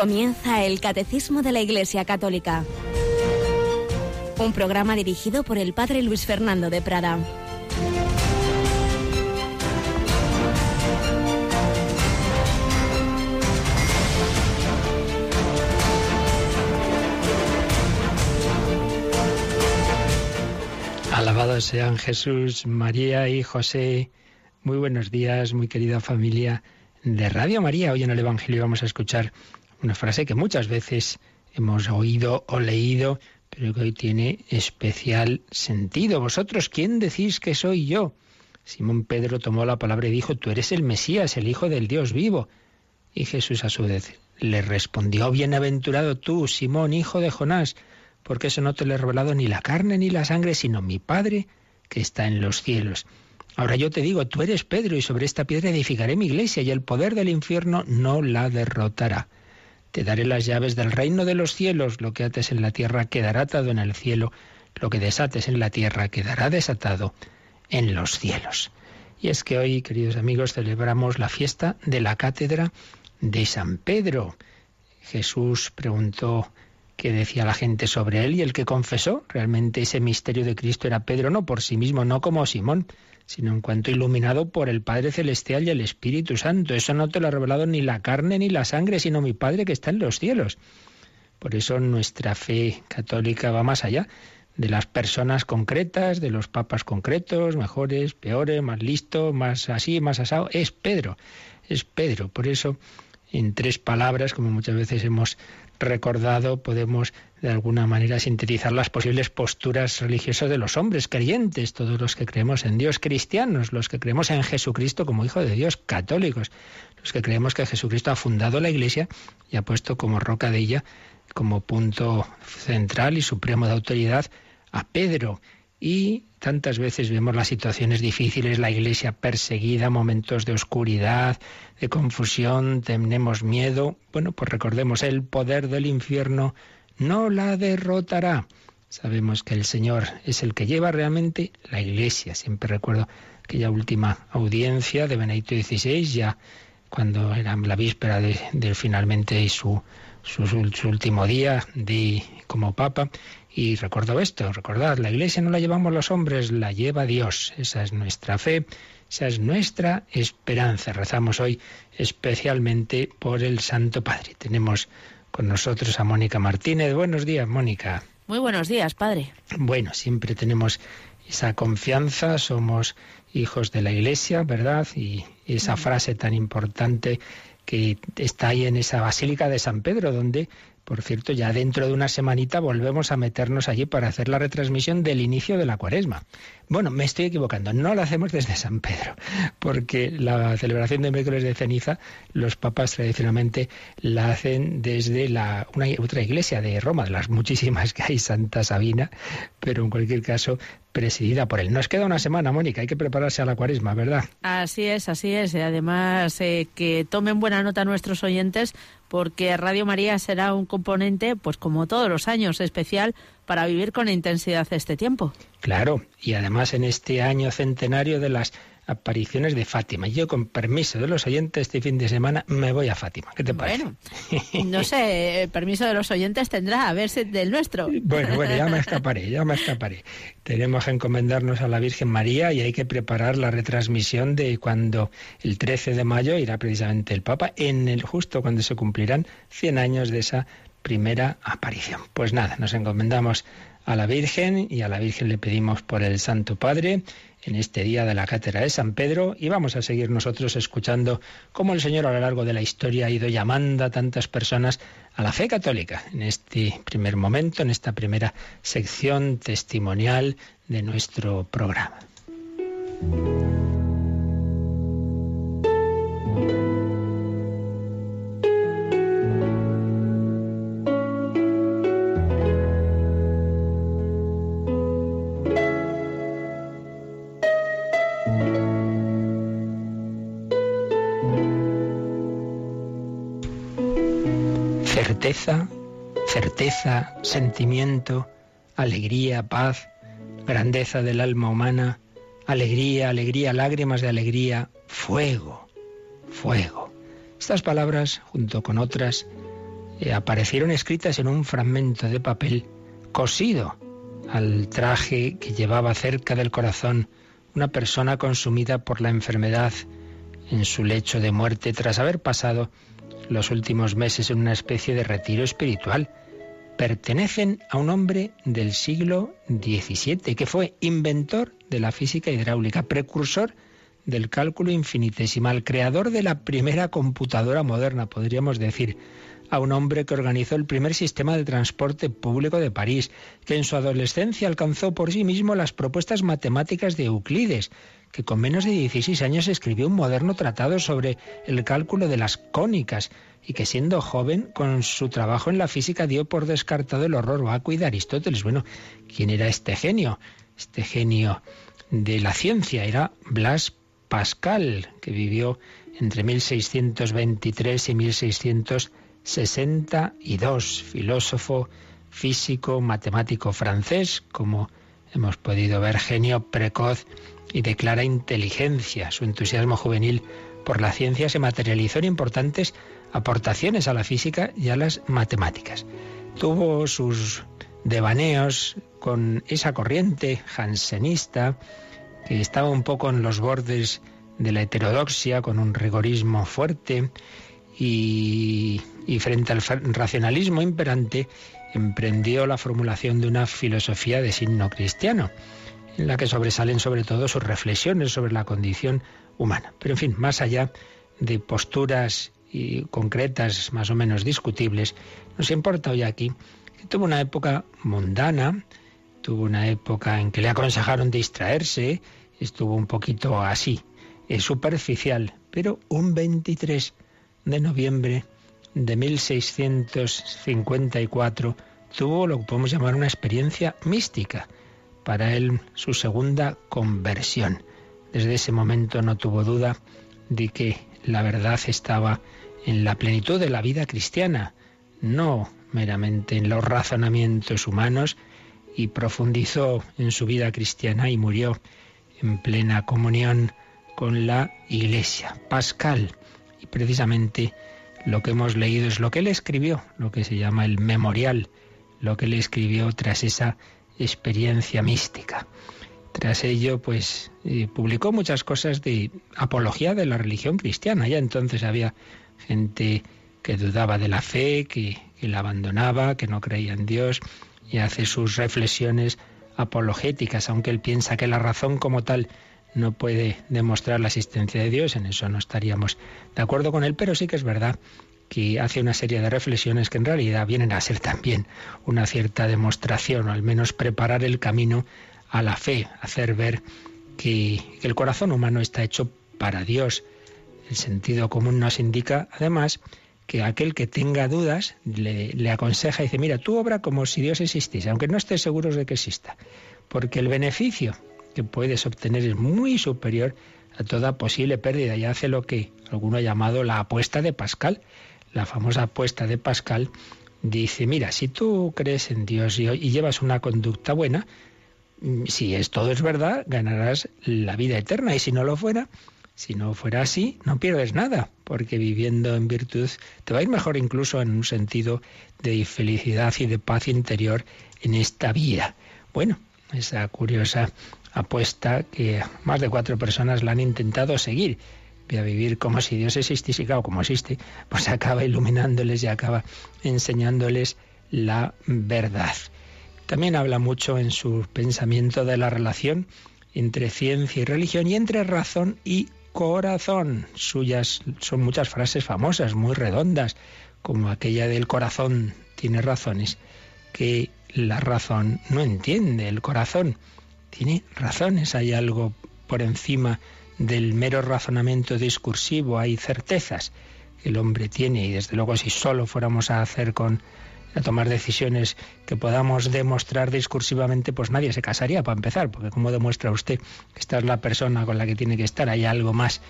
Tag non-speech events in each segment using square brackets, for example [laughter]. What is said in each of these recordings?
Comienza el Catecismo de la Iglesia Católica. Un programa dirigido por el Padre Luis Fernando de Prada. Alabados sean Jesús, María y José. Muy buenos días, muy querida familia de Radio María. Hoy en el Evangelio vamos a escuchar una frase que muchas veces hemos oído o leído, pero que hoy tiene especial sentido. ¿Vosotros quién decís que soy yo? Simón Pedro tomó la palabra y dijo, tú eres el Mesías, el Hijo del Dios vivo. Y Jesús a su vez le respondió, bienaventurado tú, Simón, hijo de Jonás, porque eso no te lo he revelado ni la carne ni la sangre, sino mi Padre que está en los cielos. Ahora yo te digo, tú eres Pedro y sobre esta piedra edificaré mi iglesia y el poder del infierno no la derrotará. Te daré las llaves del reino de los cielos. Lo que ates en la tierra quedará atado en el cielo. Lo que desates en la tierra quedará desatado en los cielos. Y es que hoy, queridos amigos, celebramos la fiesta de la cátedra de San Pedro. Jesús preguntó qué decía la gente sobre él y el que confesó realmente ese misterio de Cristo era Pedro, no por sí mismo, no como Simón, sino en cuanto iluminado por el Padre Celestial y el Espíritu Santo. Eso no te lo ha revelado ni la carne ni la sangre, sino mi Padre que está en los cielos. Por eso nuestra fe católica va más allá de las personas concretas, de los papas concretos, mejores, peores, más listos, más así, más asado. Es Pedro, es Pedro. Por eso, en tres palabras, como muchas veces hemos recordado, podemos de alguna manera sintetizar las posibles posturas religiosas de los hombres creyentes, todos los que creemos en Dios, cristianos, los que creemos en Jesucristo como Hijo de Dios, católicos, los que creemos que Jesucristo ha fundado la Iglesia y ha puesto como roca de ella, como punto central y supremo de autoridad, a Pedro. Y tantas veces vemos las situaciones difíciles, la iglesia perseguida, momentos de oscuridad, de confusión, tenemos miedo. Bueno, pues recordemos, el poder del infierno no la derrotará. Sabemos que el Señor es el que lleva realmente la iglesia. Siempre recuerdo aquella última audiencia de Benedicto XVI, ya cuando era la víspera de, finalmente su, su, su, último día de, como Papa, y recuerdo esto, recordad, la iglesia no la llevamos los hombres, la lleva Dios. Esa es nuestra fe, esa es nuestra esperanza. Rezamos hoy especialmente por el Santo Padre. Tenemos con nosotros a Mónica Martínez. Buenos días, Mónica. Muy buenos días, padre. Bueno, siempre tenemos esa confianza, somos hijos de la Iglesia, ¿verdad? Y esa frase tan importante que está ahí en esa Basílica de San Pedro, donde por cierto, ya dentro de una semanita volvemos a meternos allí para hacer la retransmisión del inicio de la cuaresma. Bueno, me estoy equivocando, no la hacemos desde San Pedro, porque la celebración de miércoles de ceniza, los papas tradicionalmente la hacen desde la, una, otra iglesia de Roma, de las muchísimas que hay, Santa Sabina, pero en cualquier caso presidida por él. Nos queda una semana, Mónica, hay que prepararse a la cuaresma, ¿verdad? Así es, así es. Además, eh, que tomen buena nota nuestros oyentes, porque Radio María será un componente, pues como todos los años, especial para vivir con intensidad este tiempo. Claro, y además en este año centenario de las apariciones de Fátima. Yo, con permiso de los oyentes, este fin de semana me voy a Fátima. ¿Qué te parece? Bueno, no sé, el [laughs] permiso de los oyentes tendrá, a ver si del nuestro. Bueno, bueno, ya me [laughs] escaparé, ya me escaparé. Tenemos que encomendarnos a la Virgen María y hay que preparar la retransmisión de cuando el 13 de mayo irá precisamente el Papa, en el justo cuando se cumplirán 100 años de esa primera aparición. Pues nada, nos encomendamos a la Virgen y a la Virgen le pedimos por el Santo Padre en este día de la Cátedra de San Pedro y vamos a seguir nosotros escuchando cómo el Señor a lo largo de la historia ha ido llamando a tantas personas a la fe católica en este primer momento, en esta primera sección testimonial de nuestro programa. Certeza, certeza, sentimiento, alegría, paz, grandeza del alma humana, alegría, alegría, lágrimas de alegría, fuego, fuego. Estas palabras, junto con otras, eh, aparecieron escritas en un fragmento de papel cosido al traje que llevaba cerca del corazón una persona consumida por la enfermedad en su lecho de muerte tras haber pasado los últimos meses en una especie de retiro espiritual. Pertenecen a un hombre del siglo XVII que fue inventor de la física hidráulica, precursor del cálculo infinitesimal, creador de la primera computadora moderna, podríamos decir, a un hombre que organizó el primer sistema de transporte público de París, que en su adolescencia alcanzó por sí mismo las propuestas matemáticas de Euclides, que con menos de 16 años escribió un moderno tratado sobre el cálculo de las cónicas y que siendo joven con su trabajo en la física dio por descartado el horror vacuo de Aristóteles. Bueno, ¿quién era este genio? Este genio de la ciencia era Blas Pascal, que vivió entre 1623 y 1600 62, filósofo, físico, matemático francés, como hemos podido ver, genio precoz y de clara inteligencia. Su entusiasmo juvenil por la ciencia se materializó en importantes aportaciones a la física y a las matemáticas. Tuvo sus devaneos con esa corriente jansenista que estaba un poco en los bordes de la heterodoxia, con un rigorismo fuerte y, frente al racionalismo imperante emprendió la formulación de una filosofía de signo cristiano, en la que sobresalen sobre todo sus reflexiones sobre la condición humana. Pero en fin, más allá de posturas y concretas más o menos discutibles, nos importa hoy aquí que tuvo una época mundana, tuvo una época en que le aconsejaron distraerse, estuvo un poquito así, es superficial, pero un 23 de noviembre de 1654 tuvo lo que podemos llamar una experiencia mística. Para él, su segunda conversión. Desde ese momento no tuvo duda de que la verdad estaba en la plenitud de la vida cristiana, no meramente en los razonamientos humanos, y profundizó en su vida cristiana y murió en plena comunión con la Iglesia. Pascal, y precisamente lo que hemos leído es lo que él escribió, lo que se llama el memorial, lo que él escribió tras esa experiencia mística. Tras ello, pues eh, publicó muchas cosas de apología de la religión cristiana. Ya entonces había gente que dudaba de la fe, que, que la abandonaba, que no creía en Dios, y hace sus reflexiones apologéticas, aunque él piensa que la razón como tal no puede demostrar la existencia de Dios, en eso no estaríamos de acuerdo con él, pero sí que es verdad que hace una serie de reflexiones que en realidad vienen a ser también una cierta demostración, o al menos preparar el camino a la fe, hacer ver que, el corazón humano está hecho para Dios. El sentido común nos indica, además, que aquel que tenga dudas le, aconseja y dice, mira, tú obra como si Dios existiese, aunque no estés seguros de que exista, porque el beneficio que puedes obtener es muy superior a toda posible pérdida y hace lo que alguno ha llamado la apuesta de Pascal. La famosa apuesta de Pascal dice, mira, si tú crees en Dios y, y llevas una conducta buena, mm, si es todo es verdad, ganarás la vida eterna y si no lo fuera, si no fuera así, no pierdes nada, porque viviendo en virtud te va a ir mejor incluso en un sentido de felicidad y de paz interior en esta vida. Bueno, esa curiosa apuesta que más de cuatro personas la han intentado seguir. Voy a vivir como si Dios existiese, claro, como existe, pues acaba iluminándoles y acaba enseñándoles la verdad. También habla mucho en su pensamiento de la relación entre ciencia y religión y entre razón y corazón. Suyas son muchas frases famosas, muy redondas, como aquella del corazón tiene razones que la razón no entiende. El corazón tiene razones, hay algo por encima del mero razonamiento discursivo, hay certezas que el hombre tiene y desde luego si solo fuéramos a hacer con a tomar decisiones que podamos demostrar discursivamente, pues nadie se casaría para empezar, porque como demuestra usted esta es la persona con la que tiene que estar, hay algo más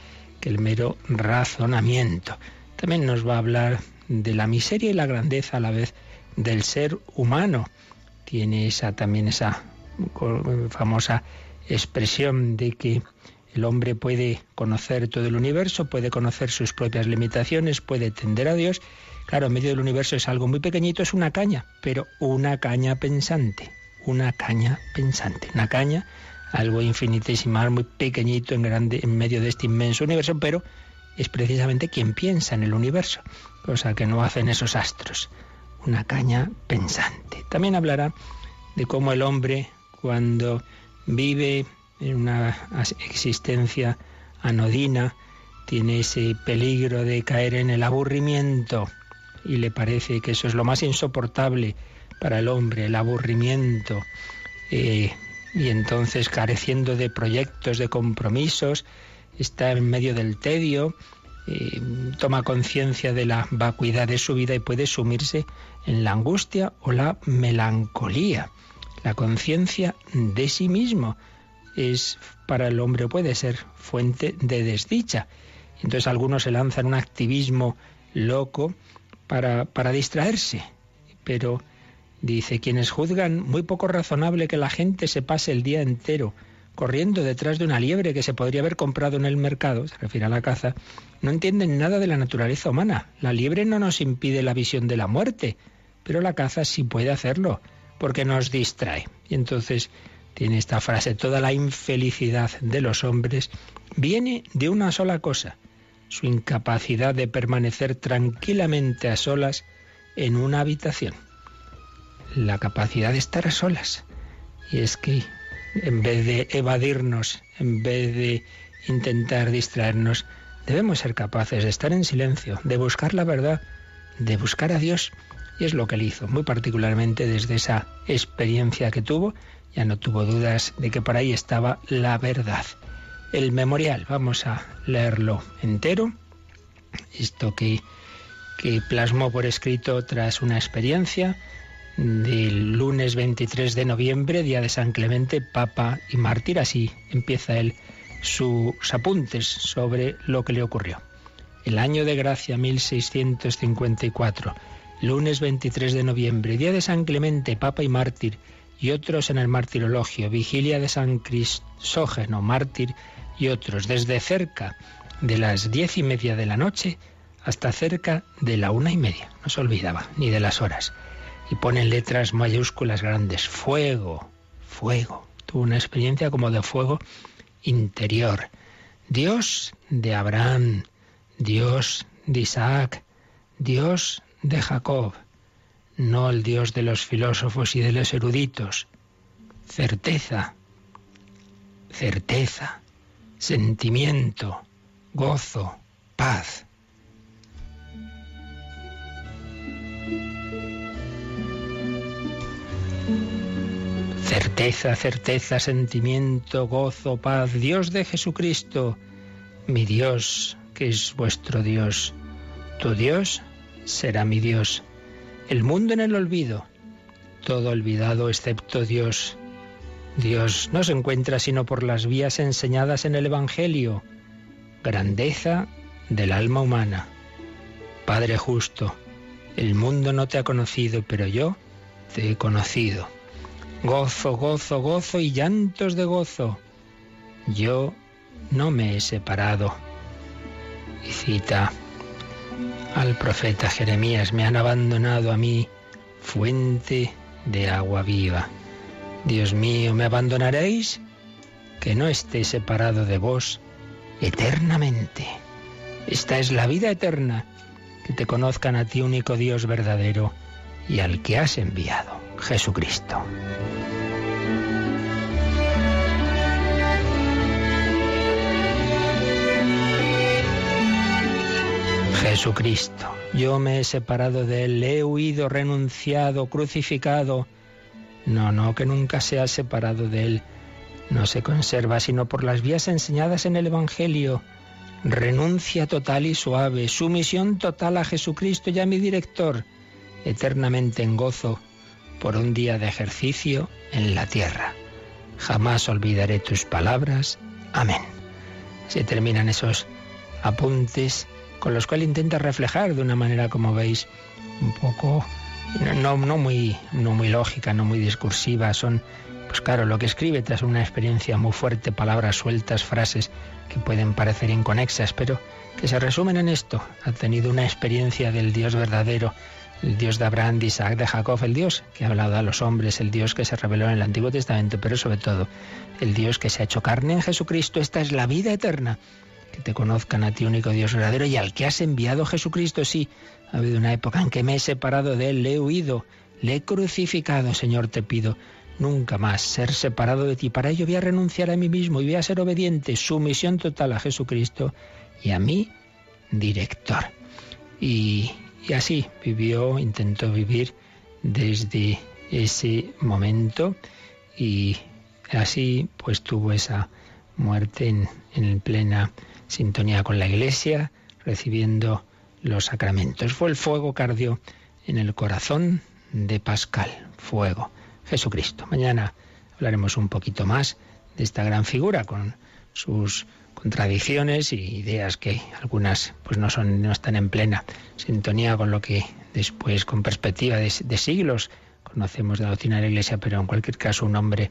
que el mero razonamiento. También nos va a hablar de la miseria y la grandeza a la vez del ser humano. Tiene esa también esa famosa expresión de que El hombre puede conocer todo el universo, puede conocer sus propias limitaciones, puede tender a Dios. Claro, en medio del universo es algo muy pequeñito, es una caña, pero una caña pensante, una caña pensante, una caña, algo infinitesimal, muy pequeñito en grande, en medio de este inmenso universo, pero es precisamente quien piensa en el universo, cosa que no hacen esos astros. Una caña pensante. También hablará de cómo el hombre, cuando vive en una existencia anodina, tiene ese peligro de caer en el aburrimiento y le parece que eso es lo más insoportable para el hombre, el aburrimiento. Eh, y entonces careciendo de proyectos, de compromisos, está en medio del tedio, eh, toma conciencia de la vacuidad de su vida y puede sumirse en la angustia o la melancolía. La conciencia de sí mismo es para el hombre puede ser fuente de desdicha. Entonces algunos se lanzan un activismo loco para, para distraerse, pero dice quienes juzgan muy poco razonable que la gente se pase el día entero corriendo detrás de una liebre que se podría haber comprado en el mercado, se refiere a la caza, no entienden nada de la naturaleza humana. La liebre no nos impide la visión de la muerte, pero la caza sí puede hacerlo, porque nos distrae. Y entonces tiene esta frase, toda la infelicidad de los hombres viene de una sola cosa, su incapacidad de permanecer tranquilamente a solas en una habitación. La capacidad de estar a solas. Y es que en vez de evadirnos, en vez de intentar distraernos, debemos ser capaces de estar en silencio, de buscar la verdad, de buscar a Dios. Y es lo que él hizo, muy particularmente desde esa experiencia que tuvo, ya no tuvo dudas de que por ahí estaba la verdad. El memorial, vamos a leerlo entero, esto que, que plasmó por escrito tras una experiencia del lunes 23 de noviembre, día de San Clemente, Papa y Mártir. Así empieza él sus apuntes sobre lo que le ocurrió. El año de gracia 1654, lunes 23 de noviembre, día de San Clemente, Papa y Mártir, y otros en el martirologio, vigilia de San Crisógeno, mártir, y otros, desde cerca de las diez y media de la noche hasta cerca de la una y media. No se olvidaba ni de las horas y pone en letras mayúsculas grandes, fuego, fuego. Tuvo una experiencia como de fuego interior. Dios de Abraham, Dios de Isaac, Dios de Jacob, no el Dios de los filósofos y de los eruditos. Certeza, certeza, sentimiento, gozo, paz. Certeza, certeza, sentimiento, gozo, paz, Dios de Jesucristo, mi Dios, que es vuestro Dios. Tu Dios será mi Dios. El mundo en el olvido, todo olvidado excepto Dios. Dios no se encuentra sino por las vías enseñadas en el Evangelio. Grandeza del alma humana. Padre justo, el mundo no te ha conocido, pero yo te he conocido. Gozo, gozo, gozo y llantos de gozo. Yo no me he separado. Y cita al profeta Jeremías, me han abandonado a mí, fuente de agua viva. Dios mío, ¿me abandonaréis? Que no esté separado de vos eternamente. Esta es la vida eterna, que te conozcan a ti único Dios verdadero y al que has enviado, Jesucristo. Jesucristo. Yo me he separado de Él, he huido, renunciado, crucificado. No, no, que nunca se ha separado de Él. No se conserva sino por las vías enseñadas en el Evangelio. Renuncia total y suave, sumisión total a Jesucristo y a mi director, eternamente en gozo por un día de ejercicio en la tierra. Jamás olvidaré tus palabras. Amén. Se terminan esos apuntes con los cuales intenta reflejar de una manera, como veis, un poco, no, muy, no muy lógica, no muy discursiva, son Pues claro, lo que escribe tras una experiencia muy fuerte, palabras sueltas, frases que pueden parecer inconexas, pero que se resumen en esto. Ha tenido una experiencia del Dios verdadero, el Dios de Abraham, de Isaac, de Jacob, el Dios que ha hablado a los hombres, el Dios que se reveló en el Antiguo Testamento, pero sobre todo el Dios que se ha hecho carne en Jesucristo. Esta es la vida eterna, te conozcan a ti, único Dios verdadero, y al que has enviado Jesucristo. Sí, ha habido una época en que me he separado de él, le he huido, le he crucificado, Señor, te pido. Nunca más ser separado de ti. Para ello voy a renunciar a mí mismo y voy a ser obediente, sumisión total a Jesucristo y a mí, director. Y así vivió, intentó vivir desde ese momento y así pues tuvo esa muerte en, en plena sintonía con la iglesia, recibiendo los sacramentos. Fue el fuego que ardió en el corazón de Pascal, fuego, Jesucristo. Mañana hablaremos un poquito más de esta gran figura con sus contradicciones y ideas que algunas pues no son no están en plena sintonía con lo que después con perspectiva de, de siglos conocemos de la doctrina de la Iglesia, pero en cualquier caso un hombre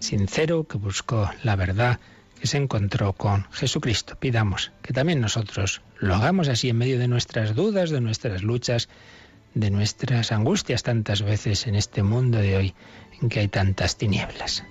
sincero que buscó la verdad, que se encontró con Jesucristo. Pidamos que también nosotros lo hagamos así en medio de nuestras dudas, de nuestras luchas, de nuestras angustias tantas veces en este mundo de hoy en que hay tantas tinieblas.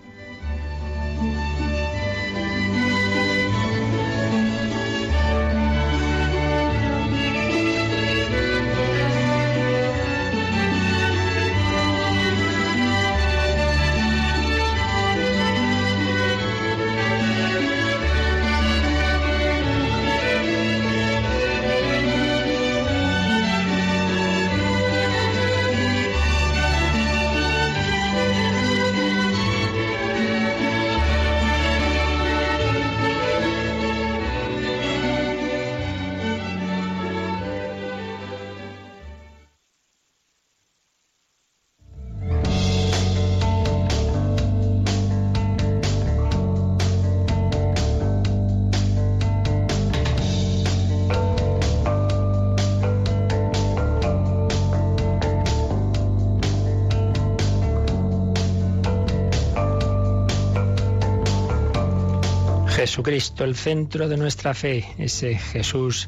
Jesucristo, el centro de nuestra fe, ese Jesús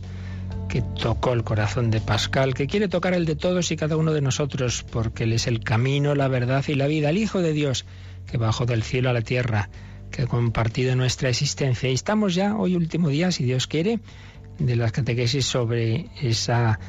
que tocó el corazón de Pascal, que quiere tocar el de todos y cada uno de nosotros, porque Él es el camino, la verdad y la vida, el Hijo de Dios, que bajó del cielo a la tierra, que ha compartido nuestra existencia. Y estamos ya, hoy último día, si Dios quiere, de las catequesis sobre esa,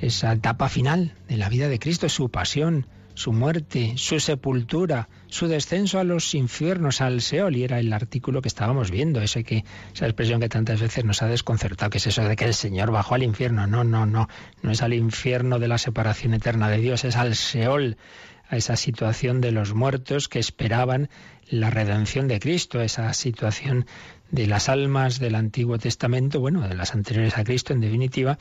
esa etapa final de la vida de Cristo, su pasión, su muerte, su sepultura, su descenso a los infiernos, al Seol, y era el artículo que estábamos viendo, ese que, esa expresión que tantas veces nos ha desconcertado, que es eso de que el Señor bajó al infierno. No, no, no, no es al infierno de la separación eterna de Dios, es al Seol, a esa situación de los muertos que esperaban la redención de Cristo, esa situación de las almas del Antiguo Testamento, bueno, de las anteriores a Cristo en definitiva,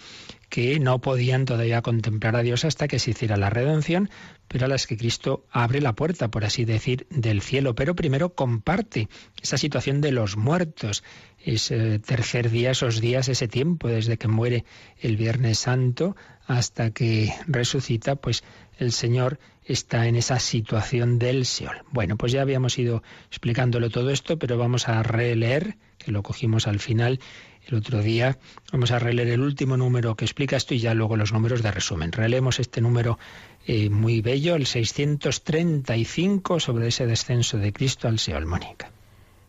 que no podían todavía contemplar a Dios hasta que se hiciera la redención, pero a las que Cristo abre la puerta, por así decir, del cielo. Pero primero comparte esa situación de los muertos, ese tercer día, esos días, ese tiempo, desde que muere el Viernes Santo hasta que resucita, pues el Señor está en esa situación del Seol. Bueno, pues ya habíamos ido explicándolo todo esto, pero vamos a releer, que lo cogimos al final el otro día, vamos a releer el último número que explica esto y ya luego los números de resumen. Releemos este número eh, muy bello, el 635, sobre ese descenso de Cristo al Seol, Mónica.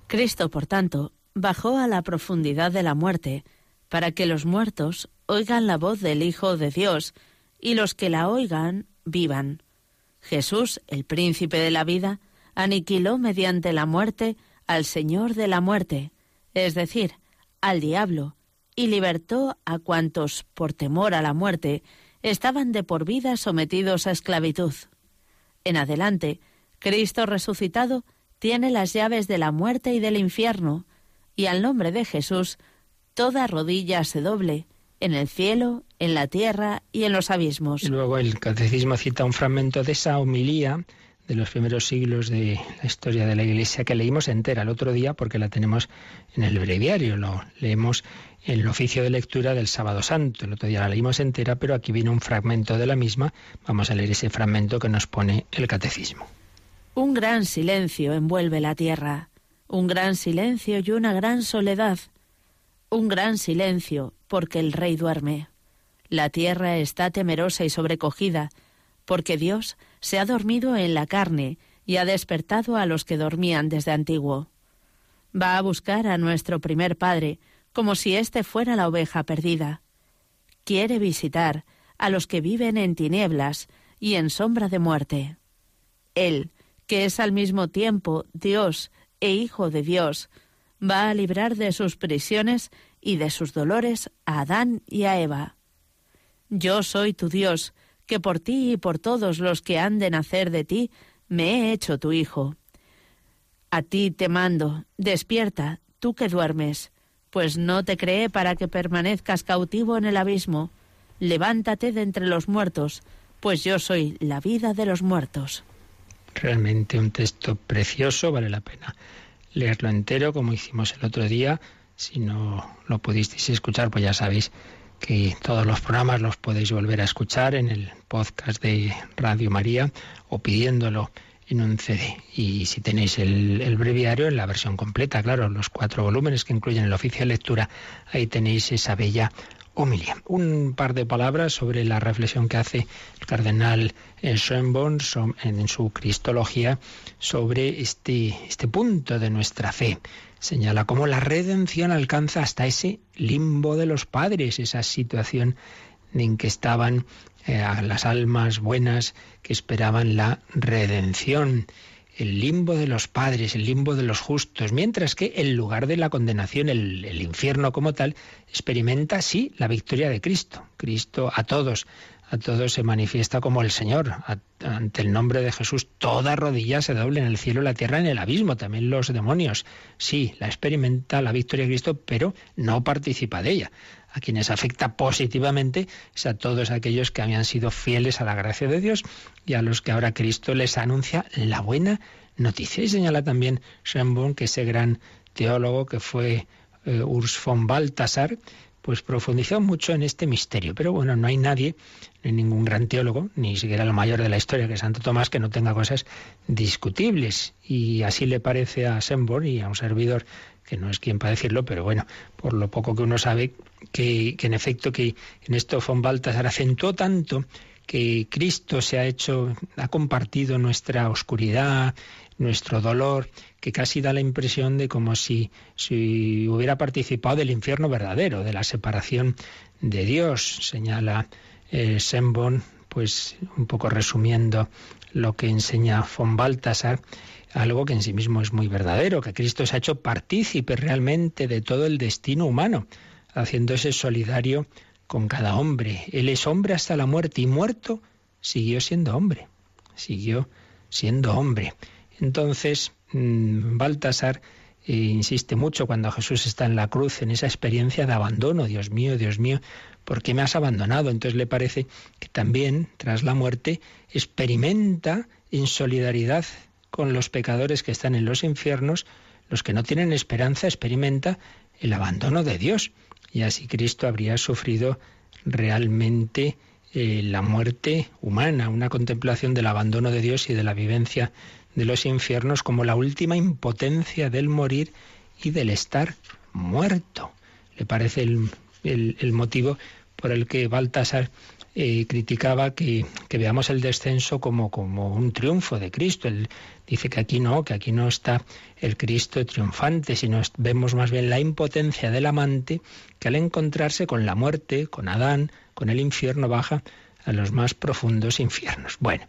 Cristo, por tanto, bajó a la profundidad de la muerte, para que los muertos oigan la voz del Hijo de Dios, y los que la oigan vivan. Jesús, el príncipe de la vida, aniquiló mediante la muerte al Señor de la muerte, es decir, al diablo, y libertó a cuantos, por temor a la muerte, estaban de por vida sometidos a esclavitud. En adelante, Cristo resucitado tiene las llaves de la muerte y del infierno, y al nombre de Jesús toda rodilla se doble, en el cielo, en la tierra y en los abismos. Y luego el catecismo cita un fragmento de esa homilía de los primeros siglos de la historia de la Iglesia que leímos entera el otro día porque la tenemos en el breviario, lo leemos en el oficio de lectura del sábado santo. El otro día la leímos entera, pero aquí viene un fragmento de la misma. Vamos a leer ese fragmento que nos pone el catecismo. Un gran silencio envuelve la tierra, un gran silencio y una gran soledad. Un gran silencio porque el rey duerme. La tierra está temerosa y sobrecogida, porque Dios se ha dormido en la carne y ha despertado a los que dormían desde antiguo. Va a buscar a nuestro primer padre, como si éste fuera la oveja perdida. Quiere visitar a los que viven en tinieblas y en sombra de muerte. Él, que es al mismo tiempo Dios e Hijo de Dios, va a librar de sus prisiones y de sus dolores a Adán y a Eva. Yo soy tu Dios, que por ti y por todos los que han de nacer de ti, me he hecho tu Hijo. A ti te mando, despierta, tú que duermes, pues no te creé para que permanezcas cautivo en el abismo. Levántate de entre los muertos, pues yo soy la vida de los muertos. Realmente un texto precioso, vale la pena leerlo entero, como hicimos el otro día. Si no lo pudisteis escuchar, pues ya sabéis que todos los programas los podéis volver a escuchar en el podcast de Radio María o pidiéndolo en un CD. Y si tenéis el, el, breviario en la versión completa, claro, los cuatro volúmenes que incluyen el oficio de lectura, ahí tenéis esa bella homilia. Un par de palabras sobre la reflexión que hace el cardenal Schoenborn en su Cristología sobre este, este punto de nuestra fe. Señala cómo la redención alcanza hasta ese limbo de los padres, esa situación en que estaban eh, las almas buenas que esperaban la redención el limbo de los padres, el limbo de los justos, mientras que el lugar de la condenación, el, infierno como tal, experimenta sí la victoria de Cristo. Cristo a todos, a todos se manifiesta como el Señor. ante el nombre de Jesús, toda rodilla se doble en el cielo, la tierra, en el abismo, también los demonios. Sí, la experimenta la victoria de Cristo, pero no participa de ella a quienes afecta positivamente es a todos aquellos que habían sido fieles a la gracia de Dios y a los que ahora Cristo les anuncia la buena noticia. Y señala también Schönborn que ese gran teólogo que fue eh, Urs von Balthasar, pues profundizó mucho en este misterio. Pero bueno, no hay nadie, ni ningún gran teólogo, ni siquiera el mayor de la historia, que es Santo Tomás, que no tenga cosas discutibles. Y así le parece a Schönborn y a un servidor que no es quien para decirlo, pero bueno, por lo poco que uno sabe, que, en efecto que en esto von Baltasar acentuó tanto que Cristo se ha hecho, ha compartido nuestra oscuridad, nuestro dolor, que casi da la impresión de como si, si hubiera participado del infierno verdadero, de la separación de Dios, señala eh, Sembon, pues un poco resumiendo lo que enseña von Baltasar, algo que en sí mismo es muy verdadero, que Cristo se ha hecho partícipe realmente de todo el destino humano, haciéndose solidario con cada hombre. Él es hombre hasta la muerte y muerto siguió siendo hombre, siguió siendo hombre. Entonces, mm, Baltasar eh, insiste mucho cuando Jesús está en la cruz, en esa experiencia de abandono, Dios mío, Dios mío, ¿por qué me has abandonado? Entonces le parece que también, tras la muerte, experimenta en solidaridad con los pecadores que están en los infiernos, los que no tienen esperanza experimenta el abandono de Dios. Y así Cristo habría sufrido realmente eh, la muerte humana, una contemplación del abandono de Dios y de la vivencia de los infiernos como la última impotencia del morir y del estar muerto. Le parece el, el motivo por el que Baltasar eh, criticaba que, veamos el descenso como, como un triunfo de Cristo. Él dice que aquí no, que aquí no está el Cristo triunfante, sino vemos más bien la impotencia del amante que al encontrarse con la muerte, con Adán, con el infierno, baja a los más profundos infiernos. Bueno,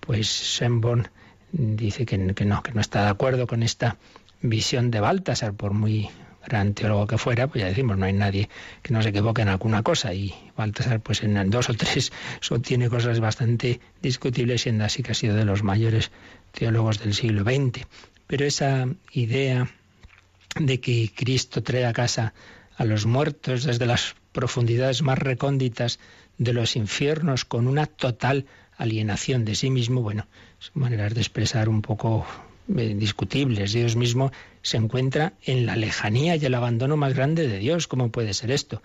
pues Sembon dice que, que no, que no está de acuerdo con esta visión de Baltasar, por muy teólogo que fuera, pues ya decimos, no hay nadie que no se equivoque en alguna cosa. Y Baltasar, pues en dos o tres, [laughs] tiene cosas bastante discutibles, siendo así que ha sido de los mayores teólogos del siglo XX. Pero esa idea de que Cristo trae a casa a los muertos desde las profundidades más recónditas de los infiernos con una total alienación de sí mismo, bueno, son maneras de expresar un poco discutibles. Dios mismo se encuentra en la lejanía y el abandono más grande de Dios. ¿Cómo puede ser esto?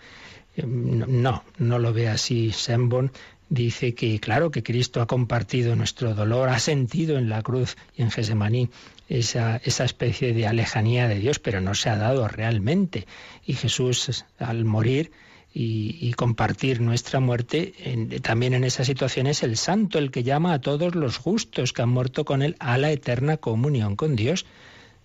Eh, no, no lo ve así Sembon. dice que, claro, que Cristo ha compartido nuestro dolor, ha sentido en la cruz y en Gesemaní esa, esa especie de alejanía de Dios, pero no se ha dado realmente. Y Jesús, al morir, y, compartir nuestra muerte, también en esa situación es el santo el que llama a todos los justos que han muerto con él a la eterna comunión con Dios.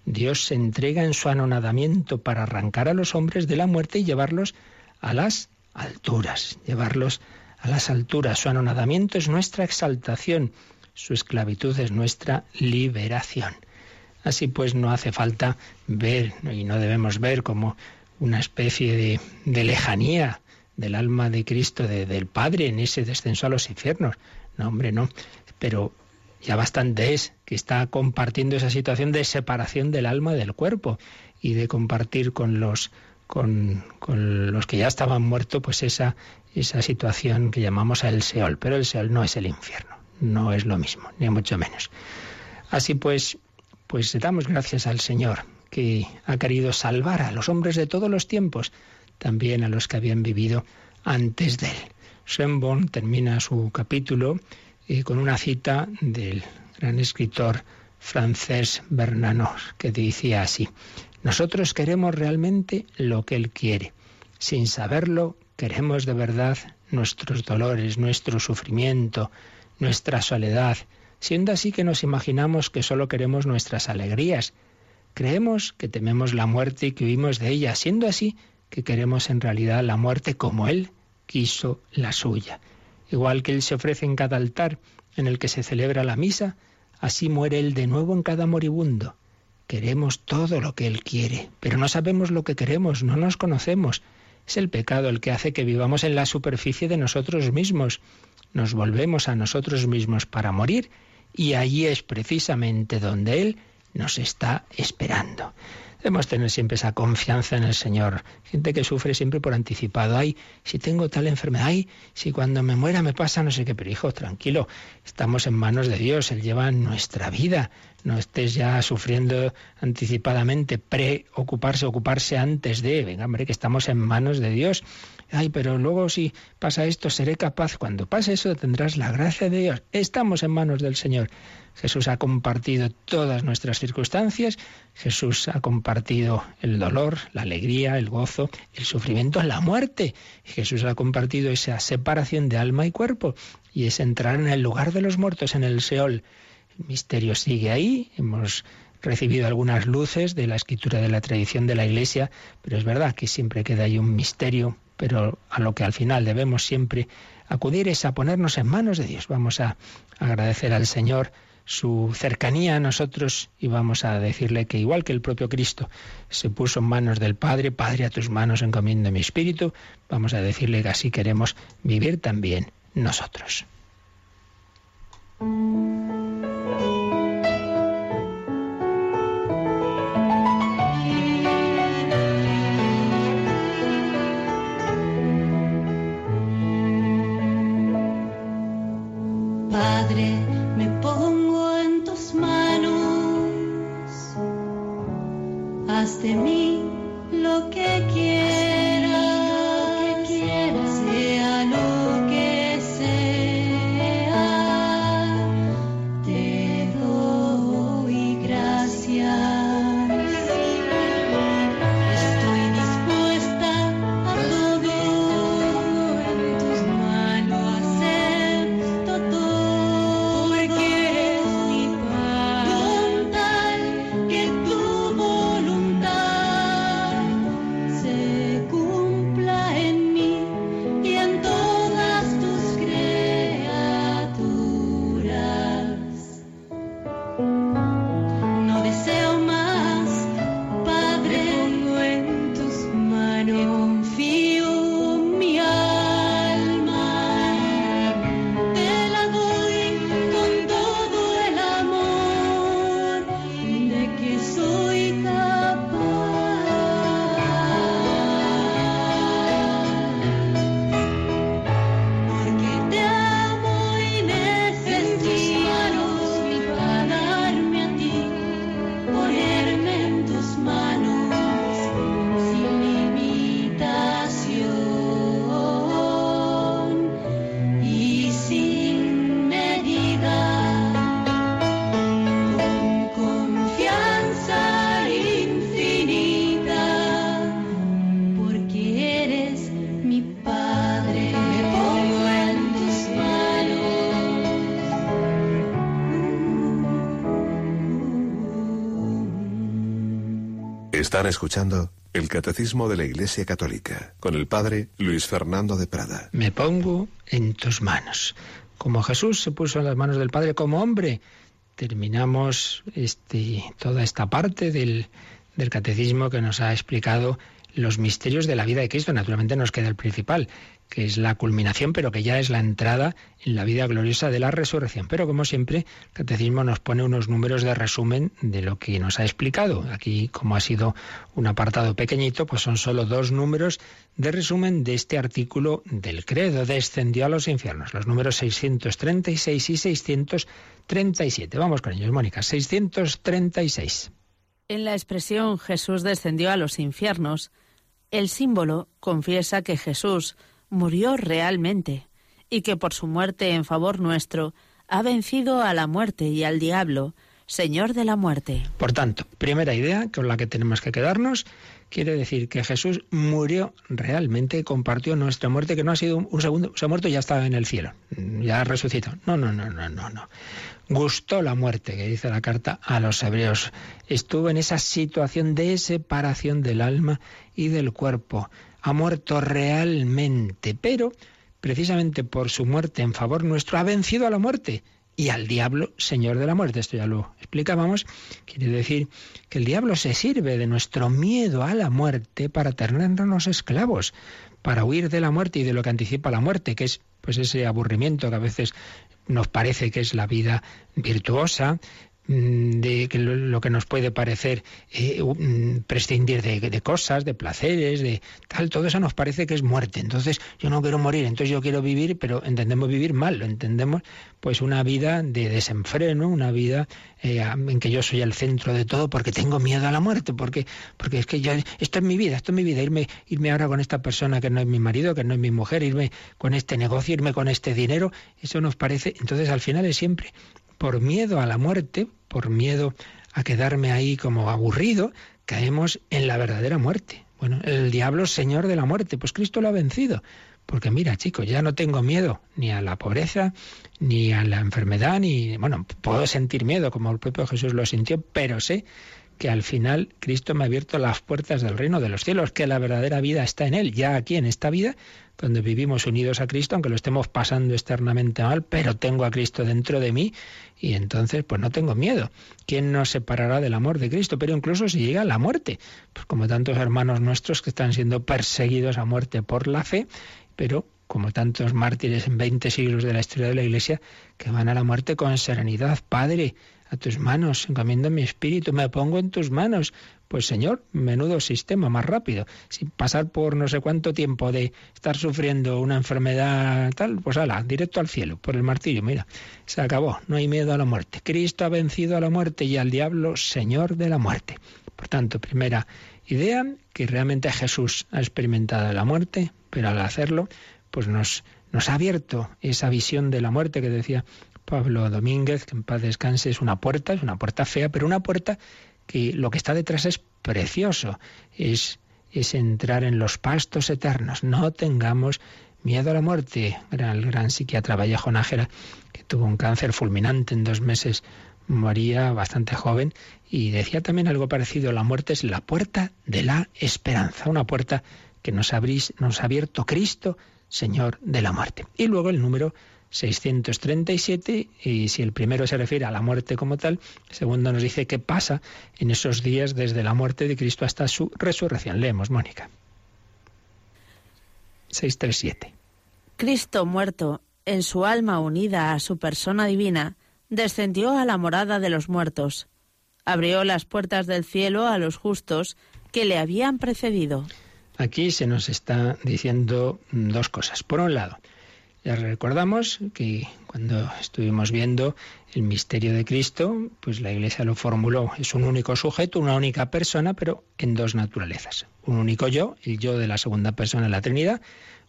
Dios se entrega en su anonadamiento para arrancar a los hombres de la muerte y llevarlos a las alturas, llevarlos a las alturas. Su anonadamiento es nuestra exaltación, su esclavitud es nuestra liberación. Así pues, no hace falta ver, y no debemos ver como una especie de, de lejanía del alma de Cristo, del Padre, en ese descenso a los infiernos. No, hombre, no. Pero ya bastante es que está compartiendo esa situación de separación del alma del cuerpo y de compartir con los con, con los que ya estaban muertos, pues esa, esa situación que llamamos el Seol. Pero el Seol no es el infierno, no es lo mismo, ni mucho menos. Así pues, pues damos gracias al Señor que ha querido salvar a los hombres de todos los tiempos, también a los que habían vivido antes de él. Schönborn termina su capítulo eh, con una cita del gran escritor francés Bernanos, que decía así, nosotros queremos realmente lo que Él quiere. Sin saberlo, queremos de verdad nuestros dolores, nuestro sufrimiento, nuestra soledad, siendo así que nos imaginamos que solo queremos nuestras alegrías, Creemos que tememos la muerte y que huimos de ella, siendo así que queremos en realidad la muerte como Él quiso la suya. Igual que Él se ofrece en cada altar en el que se celebra la misa, así muere Él de nuevo en cada moribundo. Queremos todo lo que Él quiere, pero no sabemos lo que queremos, no nos conocemos. Es el pecado el que hace que vivamos en la superficie de nosotros mismos. Nos volvemos a nosotros mismos para morir y allí es precisamente donde Él nos está esperando. Debemos tener siempre esa confianza en el Señor. Gente que sufre siempre por anticipado. Ay, si tengo tal enfermedad, ay, si cuando me muera me pasa no sé qué. Pero hijo, tranquilo, estamos en manos de Dios. Él lleva nuestra vida. No estés ya sufriendo anticipadamente, preocuparse, ocuparse antes de. Venga, hombre, que estamos en manos de Dios. Ay, pero luego si pasa esto, seré capaz. Cuando pase eso, tendrás la gracia de Dios. Estamos en manos del Señor. Jesús ha compartido todas nuestras circunstancias, Jesús ha compartido el dolor, la alegría, el gozo, el sufrimiento, la muerte. Jesús ha compartido esa separación de alma y cuerpo y es entrar en el lugar de los muertos, en el Seol. El misterio sigue ahí, hemos recibido algunas luces de la escritura de la tradición de la Iglesia, pero es verdad que siempre queda ahí un misterio, pero a lo que al final debemos siempre acudir es a ponernos en manos de Dios. Vamos a agradecer al Señor su cercanía a nosotros y vamos a decirle que igual que el propio Cristo se puso en manos del Padre, Padre a tus manos encomiendo mi espíritu, vamos a decirle que así queremos vivir también nosotros. Están escuchando el Catecismo de la Iglesia Católica con el Padre Luis Fernando de Prada. Me pongo en tus manos. Como Jesús se puso en las manos del Padre como hombre, terminamos este, toda esta parte del, del catecismo que nos ha explicado los misterios de la vida de Cristo. Naturalmente nos queda el principal, que es la culminación, pero que ya es la entrada en la vida gloriosa de la resurrección. Pero como siempre, el catecismo nos pone unos números de resumen de lo que nos ha explicado. Aquí, como ha sido un apartado pequeñito, pues son solo dos números de resumen de este artículo del credo. Descendió a los infiernos, los números 636 y 637. Vamos con ellos, Mónica. 636. En la expresión Jesús descendió a los infiernos, el símbolo confiesa que Jesús murió realmente y que por su muerte en favor nuestro ha vencido a la muerte y al diablo, Señor de la muerte. Por tanto, primera idea con la que tenemos que quedarnos, quiere decir que Jesús murió realmente, compartió nuestra muerte, que no ha sido un segundo, se ha muerto y ya está en el cielo, ya ha resucitado. No, no, no, no, no, no. Gustó la muerte, que dice la carta a los hebreos. Estuvo en esa situación de separación del alma y del cuerpo. Ha muerto realmente, pero precisamente por su muerte en favor nuestro ha vencido a la muerte y al diablo señor de la muerte. Esto ya lo explicábamos. Quiere decir que el diablo se sirve de nuestro miedo a la muerte para tenernos esclavos, para huir de la muerte y de lo que anticipa la muerte, que es pues ese aburrimiento que a veces nos parece que es la vida virtuosa, de que lo que nos puede parecer eh, mm, prescindir de, cosas, de placeres, de tal, todo eso nos parece que es muerte. Entonces yo no quiero morir, entonces yo quiero vivir, pero entendemos vivir mal, lo entendemos pues una vida de desenfreno, una vida eh, en que yo soy el centro de todo porque tengo miedo a la muerte, porque, porque es que yo, esto es mi vida, esto es mi vida, irme, irme ahora con esta persona que no es mi marido, que no es mi mujer, irme con este negocio, irme con este dinero, eso nos parece, entonces al final es siempre por miedo a la muerte, por miedo a quedarme ahí como aburrido, caemos en la verdadera muerte. Bueno, el diablo señor de la muerte, pues Cristo lo ha vencido. Porque mira, chicos, ya no tengo miedo ni a la pobreza, ni a la enfermedad, ni... Bueno, puedo sentir miedo, como el propio Jesús lo sintió, pero sé que al final Cristo me ha abierto las puertas del reino de los cielos, que la verdadera vida está en Él, ya aquí en esta vida, donde vivimos unidos a Cristo, aunque lo estemos pasando externamente mal, pero tengo a Cristo dentro de mí y entonces pues no tengo miedo. ¿Quién nos separará del amor de Cristo? Pero incluso si llega la muerte, pues como tantos hermanos nuestros que están siendo perseguidos a muerte por la fe, pero como tantos mártires en 20 siglos de la historia de la Iglesia, que van a la muerte con serenidad. Padre, tus manos, encomiendo mi espíritu, me pongo en tus manos. Pues Señor, menudo sistema, más rápido. Sin pasar por no sé cuánto tiempo de estar sufriendo una enfermedad tal, pues ala, directo al cielo, por el martillo. Mira, se acabó, no hay miedo a la muerte. Cristo ha vencido a la muerte y al diablo, Señor de la muerte. Por tanto, primera idea, que realmente Jesús ha experimentado la muerte, pero al hacerlo, pues nos, nos ha abierto esa visión de la muerte que decía Pablo Domínguez, que en paz descanse, es una puerta, es una puerta fea, pero una puerta que lo que está detrás es precioso, es, es entrar en los pastos eternos. No tengamos miedo a la muerte. Era el gran psiquiatra Vallejo Nájera, que tuvo un cáncer fulminante en dos meses, moría bastante joven y decía también algo parecido, la muerte es la puerta de la esperanza, una puerta que nos, abrís, nos ha abierto Cristo, Señor de la muerte. Y luego el número 637 y si el primero se refiere a la muerte como tal, el segundo nos dice qué pasa en esos días desde la muerte de Cristo hasta su resurrección. Leemos, Mónica. 637. Cristo muerto, en su alma unida a su persona divina, descendió a la morada de los muertos. Abrió las puertas del cielo a los justos que le habían precedido. Aquí se nos está diciendo dos cosas. Por un lado, ya recordamos que cuando estuvimos viendo el misterio de Cristo, pues la Iglesia lo formuló. Es un único sujeto, una única persona, pero en dos naturalezas. Un único yo, el yo de la segunda persona de la Trinidad,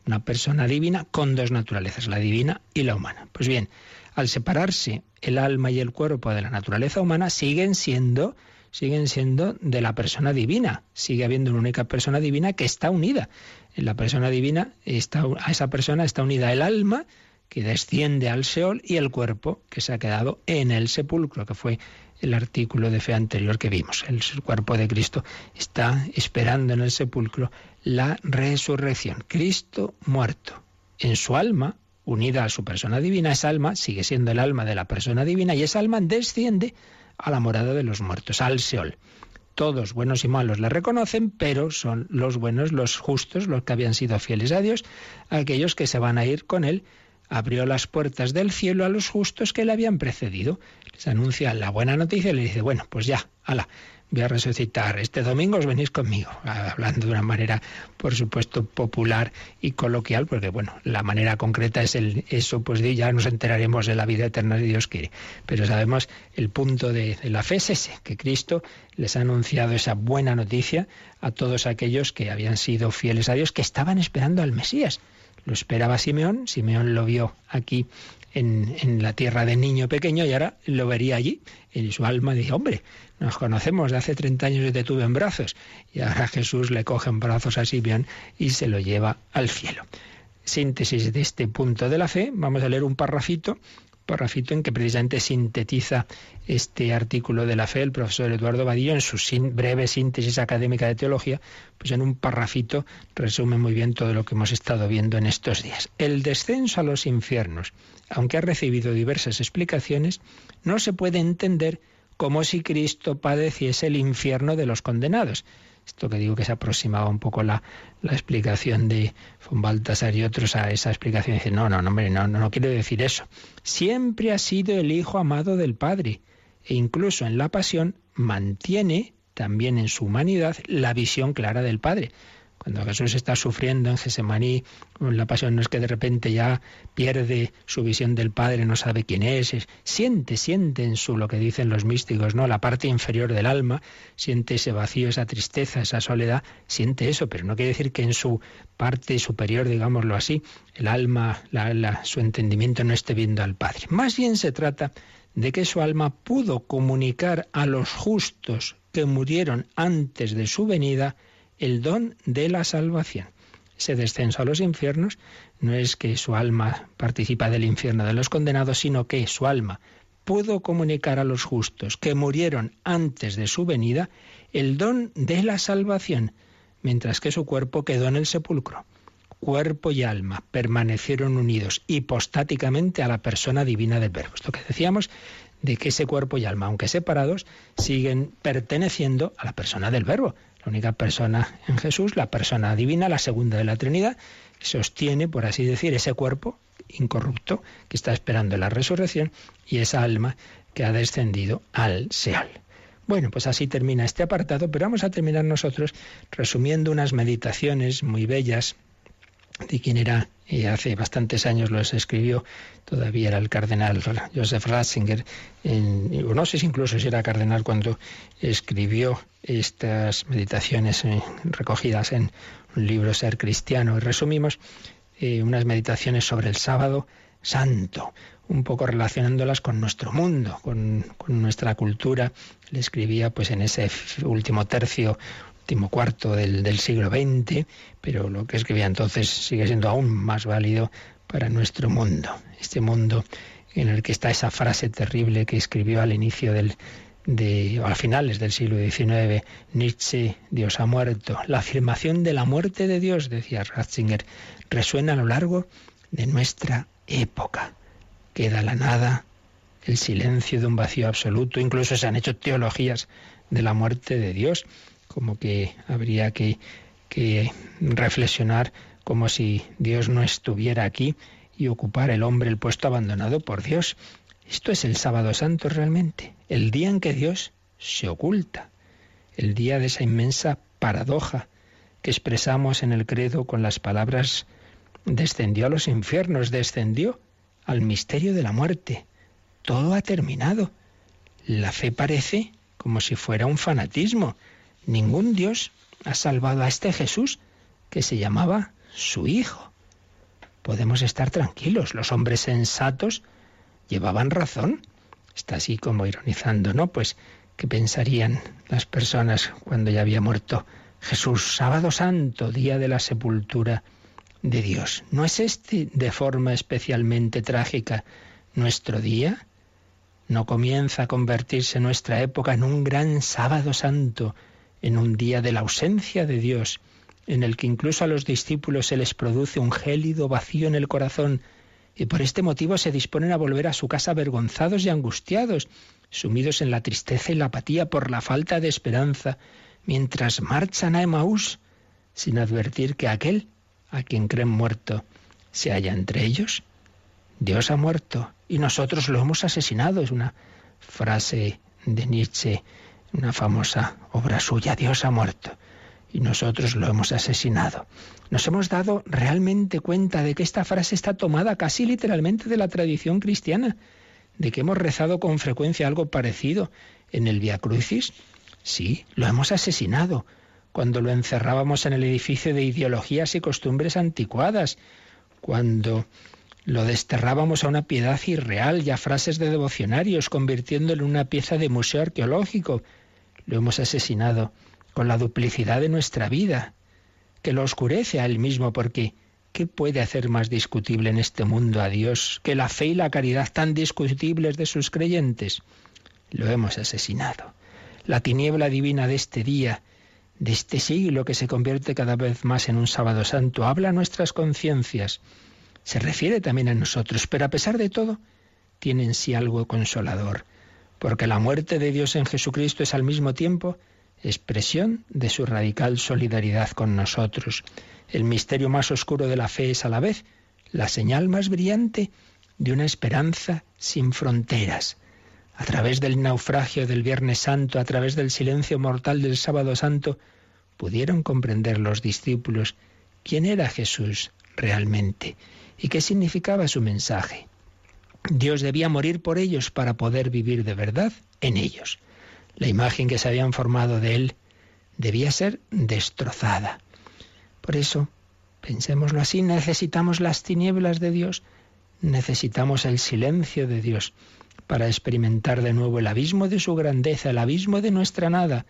una persona divina con dos naturalezas, la divina y la humana. Pues bien, al separarse el alma y el cuerpo de la naturaleza humana, siguen siendo siguen siendo de la persona divina. Sigue habiendo una única persona divina que está unida. En la persona divina, está, a esa persona está unida el alma que desciende al Seol y el cuerpo que se ha quedado en el sepulcro, que fue el artículo de fe anterior que vimos. El cuerpo de Cristo está esperando en el sepulcro la resurrección. Cristo muerto. En su alma, unida a su persona divina, esa alma sigue siendo el alma de la persona divina y esa alma desciende a la morada de los muertos, al Seol. Todos, buenos y malos, le reconocen, pero son los buenos, los justos, los que habían sido fieles a Dios, aquellos que se van a ir con Él. Abrió las puertas del cielo a los justos que le habían precedido. Les anuncia la buena noticia y le dice, bueno, pues ya, ala, voy a resucitar. Este domingo os venís conmigo, hablando de una manera, por supuesto, popular y coloquial, porque bueno, la manera concreta es el eso, pues ya nos enteraremos de la vida eterna si Dios quiere. Pero sabemos el punto de, de la fe es ese, que Cristo les ha anunciado esa buena noticia a todos aquellos que habían sido fieles a Dios, que estaban esperando al Mesías. Lo esperaba Simeón, Simeón lo vio aquí en, la tierra de niño pequeño y ahora lo vería allí. En su alma dice, hombre, nos conocemos, de hace 30 años te tuve en brazos. Y ahora Jesús le coge en brazos a Simeón y se lo lleva al cielo. Síntesis de este punto de la fe, vamos a leer un parrafito parrafito en que precisamente sintetiza este artículo de la fe el profesor Eduardo Badillo en su breve síntesis académica de teología, pues en un parrafito resume muy bien todo lo que hemos estado viendo en estos días. El descenso a los infiernos, aunque ha recibido diversas explicaciones, no se puede entender como si Cristo padeciese el infierno de los condenados. Esto que digo que se aproximaba un poco la, la explicación de von Baltasar y otros a esa explicación. Dice, no, no, no, hombre, no, no, no quiere decir eso. Siempre ha sido el Hijo amado del Padre e incluso en la pasión mantiene también en su humanidad la visión clara del Padre. Cuando Jesús está sufriendo en Gesemaní, la pasión no es que de repente ya pierde su visión del Padre, no sabe quién es, siente, siente en su lo que dicen los místicos, ¿no? La parte inferior del alma, siente ese vacío, esa tristeza, esa soledad, siente eso, pero no quiere decir que en su parte superior, digámoslo así, el alma, su entendimiento no esté viendo al Padre. Más bien se trata de que su alma pudo comunicar a los justos que murieron antes de su venida el don de la salvación. Ese descenso a los infiernos no es que su alma participa del infierno de los condenados, sino que su alma pudo comunicar a los justos que murieron antes de su venida el don de la salvación, mientras que su cuerpo quedó en el sepulcro. Cuerpo y alma permanecieron unidos hipostáticamente a la persona divina del Verbo. Esto que decíamos de que ese cuerpo y alma, aunque separados, siguen perteneciendo a la persona del Verbo, la única persona en Jesús, la persona divina, la segunda de la Trinidad, sostiene, por así decir, ese cuerpo incorrupto que está esperando la resurrección y esa alma que ha descendido al Seol. Bueno, pues así termina este apartado, pero vamos a terminar nosotros resumiendo unas meditaciones muy bellas de quien era, y hace bastantes años los escribió, todavía era el cardenal Joseph Ratzinger, no sé si incluso si era cardenal cuando escribió estas meditaciones eh, recogidas en un libro Ser Cristiano. Y resumimos eh, unas meditaciones sobre el sábado santo, un poco relacionándolas con nuestro mundo, con, con nuestra cultura. Le escribía pues en ese último tercio último cuarto del, del siglo XX, pero lo que escribía entonces sigue siendo aún más válido para nuestro mundo. Este mundo en el que está esa frase terrible que escribió al inicio del, de, a finales del siglo XIX, Nietzsche, Dios ha muerto. La afirmación de la muerte de Dios, decía Ratzinger, resuena a lo largo de nuestra época. Queda la nada, el silencio de un vacío absoluto, incluso se han hecho teologías de la muerte de Dios como que habría que, reflexionar como si Dios no estuviera aquí y ocupar el hombre el puesto abandonado por Dios. Esto es el sábado santo realmente, el día en que Dios se oculta, el día de esa inmensa paradoja que expresamos en el credo con las palabras descendió a los infiernos, descendió al misterio de la muerte. Todo ha terminado. La fe parece como si fuera un fanatismo, Ningún Dios ha salvado a este Jesús que se llamaba su Hijo. Podemos estar tranquilos, los hombres sensatos llevaban razón. Está así como ironizando, ¿no? Pues, ¿qué pensarían las personas cuando ya había muerto Jesús? Sábado Santo, día de la sepultura de Dios. ¿No es este de forma especialmente trágica nuestro día? ¿No comienza a convertirse nuestra época en un gran sábado santo, en un día de la ausencia de Dios, en el que incluso a los discípulos se les produce un gélido vacío en el corazón y por este motivo se disponen a volver a su casa avergonzados y angustiados, sumidos en la tristeza y la apatía por la falta de esperanza, mientras marchan a Emaús sin advertir que aquel a quien creen muerto se halla entre ellos? Dios ha muerto y nosotros lo hemos asesinado. Es una frase de Nietzsche, una famosa obra suya. Dios ha muerto y nosotros lo hemos asesinado. Nos hemos dado realmente cuenta de que esta frase está tomada casi literalmente de la tradición cristiana, de que hemos rezado con frecuencia algo parecido en el Via Crucis. Sí, lo hemos asesinado cuando lo encerrábamos en el edificio de ideologías y costumbres anticuadas, cuando lo desterrábamos a una piedad irreal y a frases de devocionarios, convirtiéndolo en una pieza de museo arqueológico. Lo hemos asesinado con la duplicidad de nuestra vida, que lo oscurece a él mismo, porque ¿qué puede hacer más discutible en este mundo a Dios que la fe y la caridad tan discutibles de sus creyentes? Lo hemos asesinado. La tiniebla divina de este día, de este siglo que se convierte cada vez más en un sábado santo, habla a nuestras conciencias, se refiere también a nosotros, pero a pesar de todo, tiene en sí algo consolador, porque la muerte de Dios en Jesucristo es al mismo tiempo expresión de su radical solidaridad con nosotros. El misterio más oscuro de la fe es a la vez la señal más brillante de una esperanza sin fronteras. A través del naufragio del Viernes Santo, a través del silencio mortal del Sábado Santo, pudieron comprender los discípulos quién era Jesús realmente y qué significaba su mensaje. Dios debía morir por ellos para poder vivir de verdad en ellos. La imagen que se habían formado de Él debía ser destrozada. Por eso, pensémoslo así, necesitamos las tinieblas de Dios, necesitamos el silencio de Dios para experimentar de nuevo el abismo de su grandeza, el abismo de nuestra nada,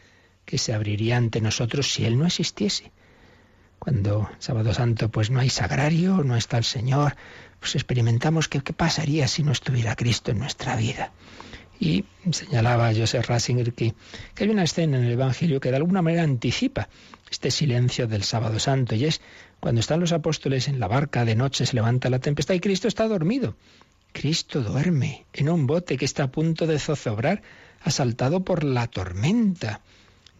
que se abriría ante nosotros si Él no existiese. Cuando sábado santo pues no hay sagrario, no está el Señor, pues experimentamos qué pasaría si no estuviera Cristo en nuestra vida. Y señalaba Joseph Ratzinger que, que hay una escena en el Evangelio que de alguna manera anticipa este silencio del sábado santo, y es cuando están los apóstoles en la barca de noche, se levanta la tempestad y Cristo está dormido. Cristo duerme en un bote que está a punto de zozobrar, asaltado por la tormenta.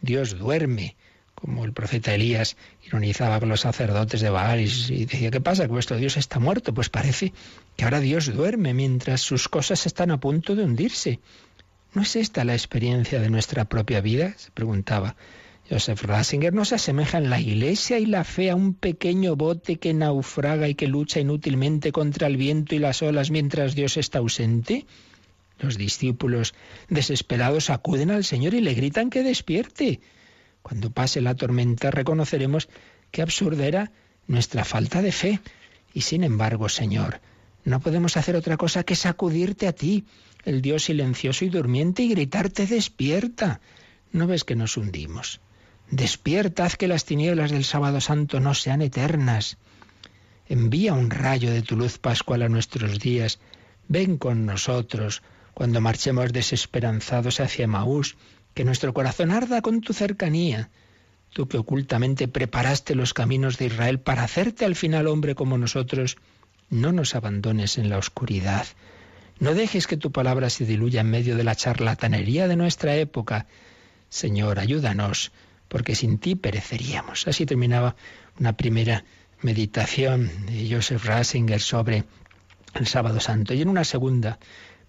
Dios duerme, como el profeta Elías ironizaba con los sacerdotes de Baal y decía, ¿qué pasa? ¿Que vuestro Dios está muerto? Pues parece que ahora Dios duerme mientras sus cosas están a punto de hundirse. ¿No es esta la experiencia de nuestra propia vida? se preguntaba. Joseph Ratzinger no se asemeja en la iglesia y la fe a un pequeño bote que naufraga y que lucha inútilmente contra el viento y las olas mientras Dios está ausente. Los discípulos desesperados acuden al Señor y le gritan que despierte. Cuando pase la tormenta reconoceremos qué absurda era nuestra falta de fe. Y sin embargo, Señor, no podemos hacer otra cosa que sacudirte a ti, el Dios silencioso y durmiente, y gritarte despierta. ¿No ves que nos hundimos? Despierta, haz que las tinieblas del sábado santo no sean eternas. Envía un rayo de tu luz pascual a nuestros días. Ven con nosotros cuando marchemos desesperanzados hacia Maús, que nuestro corazón arda con tu cercanía. Tú que ocultamente preparaste los caminos de Israel para hacerte al final hombre como nosotros, no nos abandones en la oscuridad. No dejes que tu palabra se diluya en medio de la charlatanería de nuestra época. Señor, ayúdanos porque sin ti pereceríamos. Así terminaba una primera meditación de Joseph Ratzinger sobre el sábado santo. Y en una segunda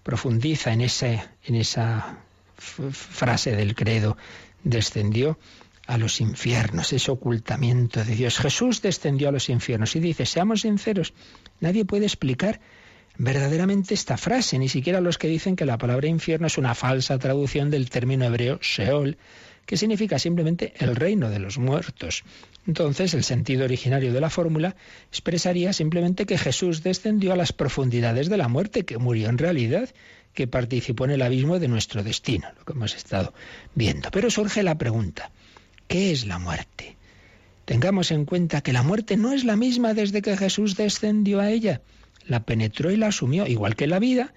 profundiza en, ese, en esa frase del credo, descendió a los infiernos, ese ocultamiento de Dios. Jesús descendió a los infiernos y dice, seamos sinceros, nadie puede explicar verdaderamente esta frase, ni siquiera los que dicen que la palabra infierno es una falsa traducción del término hebreo Sheol, que significa simplemente el reino de los muertos. Entonces, el sentido originario de la fórmula expresaría simplemente que Jesús descendió a las profundidades de la muerte, que murió en realidad, que participó en el abismo de nuestro destino, lo que hemos estado viendo. Pero surge la pregunta, ¿qué es la muerte? Tengamos en cuenta que la muerte no es la misma desde que Jesús descendió a ella. La penetró y la asumió, igual que la vida.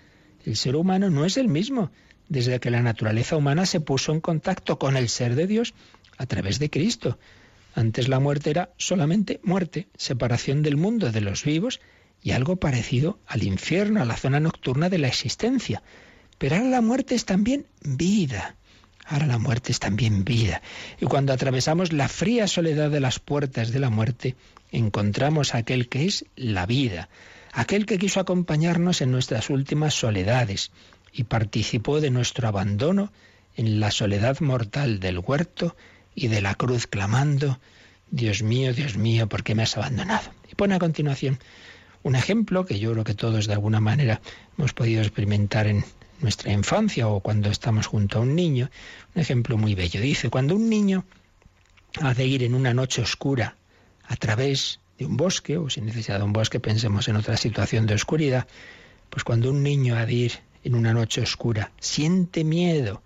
El ser humano no es el mismo desde que la naturaleza humana se puso en contacto con el ser de Dios a través de Cristo. Antes la muerte era solamente muerte, separación del mundo de los vivos y algo parecido al infierno, a la zona nocturna de la existencia. Pero ahora la muerte es también vida. Ahora la muerte es también vida. Y cuando atravesamos la fría soledad de las puertas de la muerte, encontramos a aquel que es la vida, aquel que quiso acompañarnos en nuestras últimas soledades y participó de nuestro abandono en la soledad mortal del huerto y de la cruz clamando, Dios mío, Dios mío, ¿por qué me has abandonado? Y pone a continuación un ejemplo que yo creo que todos de alguna manera hemos podido experimentar en nuestra infancia o cuando estamos junto a un niño, un ejemplo muy bello. Dice, cuando un niño ha de ir en una noche oscura a través de un bosque, o sin necesidad de un bosque, pensemos en otra situación de oscuridad, pues cuando un niño ha de ir en una noche oscura siente miedo,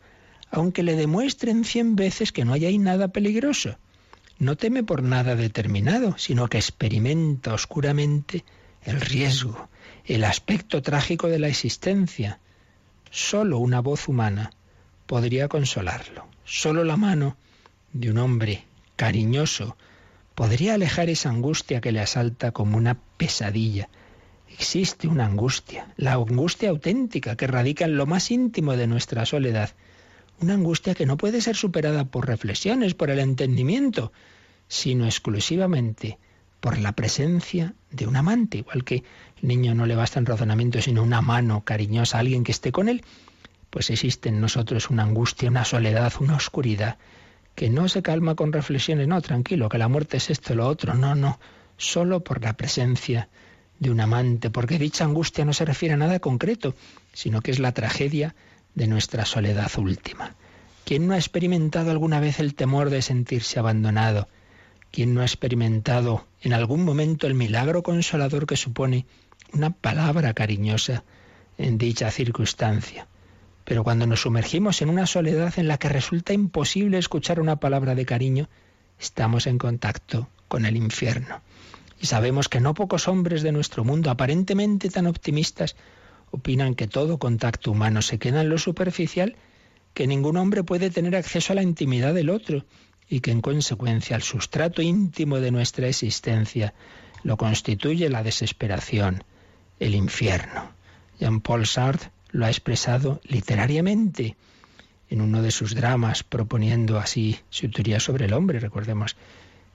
aunque le demuestren cien veces que no hay ahí nada peligroso. No teme por nada determinado, sino que experimenta oscuramente el riesgo, el aspecto trágico de la existencia. Solo una voz humana podría consolarlo. Solo la mano de un hombre cariñoso podría alejar esa angustia que le asalta como una pesadilla. Existe una angustia, la angustia auténtica que radica en lo más íntimo de nuestra soledad. Una angustia que no puede ser superada por reflexiones, por el entendimiento, sino exclusivamente por la presencia de un amante, igual que el niño no le basta en razonamiento, sino una mano cariñosa, alguien que esté con él, pues existe en nosotros una angustia, una soledad, una oscuridad, que no se calma con reflexiones, no, tranquilo, que la muerte es esto, lo otro, no, no, solo por la presencia de un amante, porque dicha angustia no se refiere a nada concreto, sino que es la tragedia de nuestra soledad última. ¿Quién no ha experimentado alguna vez el temor de sentirse abandonado? ¿Quién no ha experimentado en algún momento el milagro consolador que supone una palabra cariñosa en dicha circunstancia? Pero cuando nos sumergimos en una soledad en la que resulta imposible escuchar una palabra de cariño, estamos en contacto con el infierno. Y sabemos que no pocos hombres de nuestro mundo, aparentemente tan optimistas, opinan que todo contacto humano se queda en lo superficial, que ningún hombre puede tener acceso a la intimidad del otro y que en consecuencia el sustrato íntimo de nuestra existencia lo constituye la desesperación, el infierno. Jean-Paul Sartre lo ha expresado literariamente en uno de sus dramas, proponiendo así su teoría sobre el hombre. Recordemos,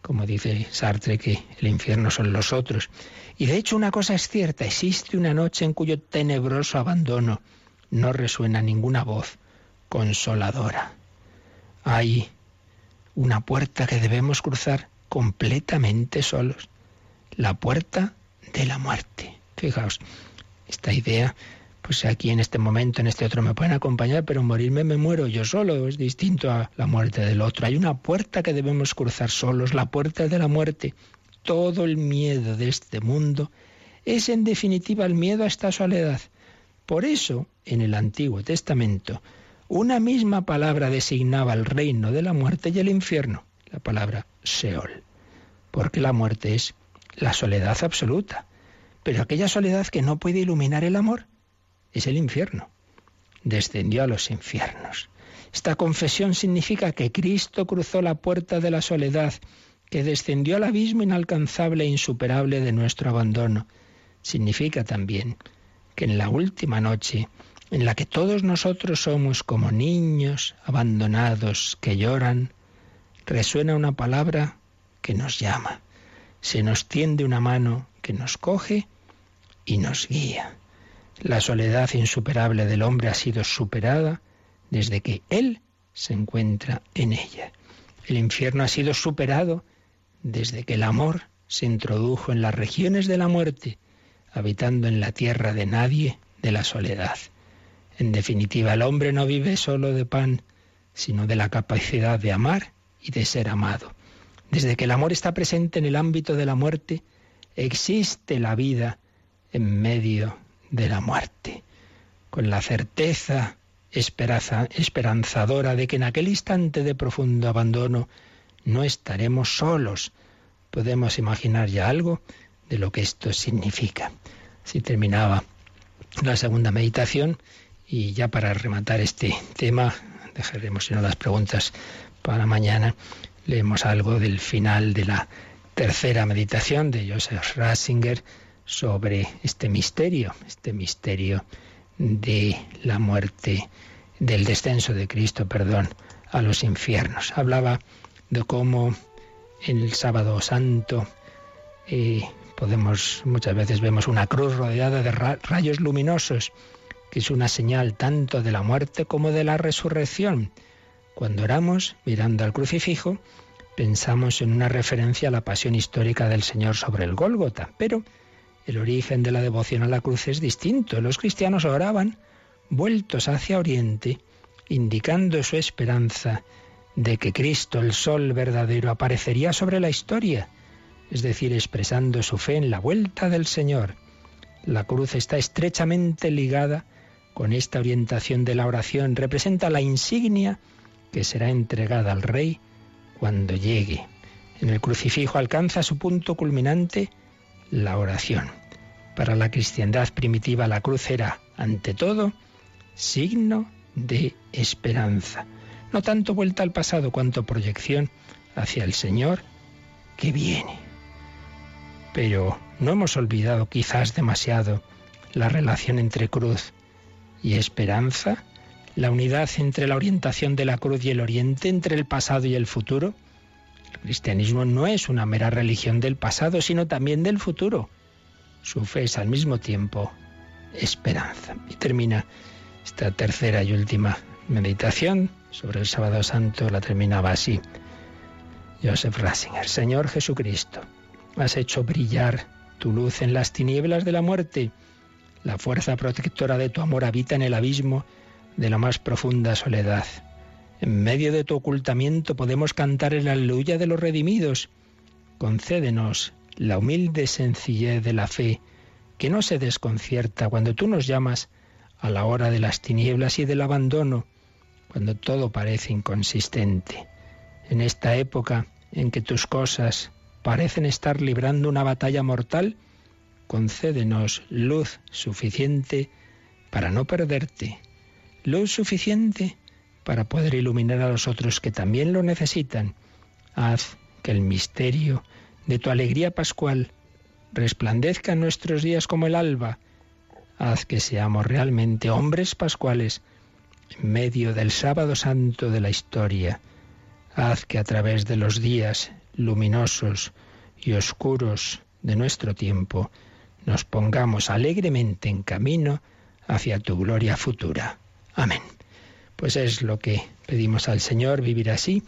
como dice Sartre, que el infierno son los otros. Y de hecho una cosa es cierta, existe una noche en cuyo tenebroso abandono no resuena ninguna voz consoladora. Hay una puerta que debemos cruzar completamente solos, la puerta de la muerte. Fijaos, esta idea pues aquí en este momento, en este otro me pueden acompañar, pero morirme me muero yo solo, es distinto a la muerte del otro. Hay una puerta que debemos cruzar solos, la puerta de la muerte. Todo el miedo de este mundo es en definitiva el miedo a esta soledad. Por eso, en el Antiguo Testamento, una misma palabra designaba el reino de la muerte y el infierno, la palabra Seol, porque la muerte es la soledad absoluta, pero aquella soledad que no puede iluminar el amor, es el infierno. Descendió a los infiernos. Esta confesión significa que Cristo cruzó la puerta de la soledad, que descendió al abismo inalcanzable e insuperable de nuestro abandono. Significa también que en la última noche, en la que todos nosotros somos como niños abandonados que lloran, resuena una palabra que nos llama. Se nos tiende una mano que nos coge y nos guía. La soledad insuperable del hombre ha sido superada desde que Él se encuentra en ella. El infierno ha sido superado desde que el amor se introdujo en las regiones de la muerte, habitando en la tierra de nadie, de la soledad. En definitiva, el hombre no vive solo de pan, sino de la capacidad de amar y de ser amado. Desde que el amor está presente en el ámbito de la muerte, existe la vida en medio de la muerte, con la certeza esperanzadora de que en aquel instante de profundo abandono no estaremos solos, podemos imaginar ya algo de lo que esto significa. Si terminaba la segunda meditación y ya para rematar este tema, dejaremos sino las preguntas para mañana, leemos algo del final de la tercera meditación de Joseph Ratzinger sobre este misterio, este misterio de la muerte, del descenso de Cristo, perdón, a los infiernos. Hablaba de cómo en el sábado santo eh, podemos, muchas veces vemos una cruz rodeada de rayos luminosos, que es una señal tanto de la muerte como de la resurrección. Cuando oramos, mirando al crucifijo, pensamos en una referencia a la pasión histórica del Señor sobre el Gólgota, pero el origen de la devoción a la cruz es distinto. Los cristianos oraban vueltos hacia Oriente, indicando su esperanza de que Cristo, el Sol verdadero, aparecería sobre la historia, es decir, expresando su fe en la vuelta del Señor. La cruz está estrechamente ligada con esta orientación de la oración, representa la insignia que será entregada al Rey cuando llegue. En el crucifijo alcanza su punto culminante la oración. Para la cristiandad primitiva la cruz era, ante todo, signo de esperanza. No tanto vuelta al pasado cuanto proyección hacia el Señor que viene. Pero no hemos olvidado quizás demasiado la relación entre cruz y esperanza, la unidad entre la orientación de la cruz y el oriente, entre el pasado y el futuro. El cristianismo no es una mera religión del pasado, sino también del futuro. Su fe es al mismo tiempo esperanza. Y termina esta tercera y última meditación sobre el sábado santo, la terminaba así. Joseph Ratzinger, Señor Jesucristo, has hecho brillar tu luz en las tinieblas de la muerte. La fuerza protectora de tu amor habita en el abismo de la más profunda soledad. En medio de tu ocultamiento podemos cantar el aleluya de los redimidos. Concédenos la humilde sencillez de la fe, que no se desconcierta cuando tú nos llamas a la hora de las tinieblas y del abandono, cuando todo parece inconsistente. En esta época en que tus cosas parecen estar librando una batalla mortal, concédenos luz suficiente para no perderte, luz suficiente para poder iluminar a los otros que también lo necesitan. Haz que el misterio de tu alegría pascual resplandezca en nuestros días como el alba. Haz que seamos realmente hombres pascuales en medio del sábado santo de la historia. Haz que a través de los días luminosos y oscuros de nuestro tiempo nos pongamos alegremente en camino hacia tu gloria futura. Amén. Pues es lo que pedimos al Señor, vivir así,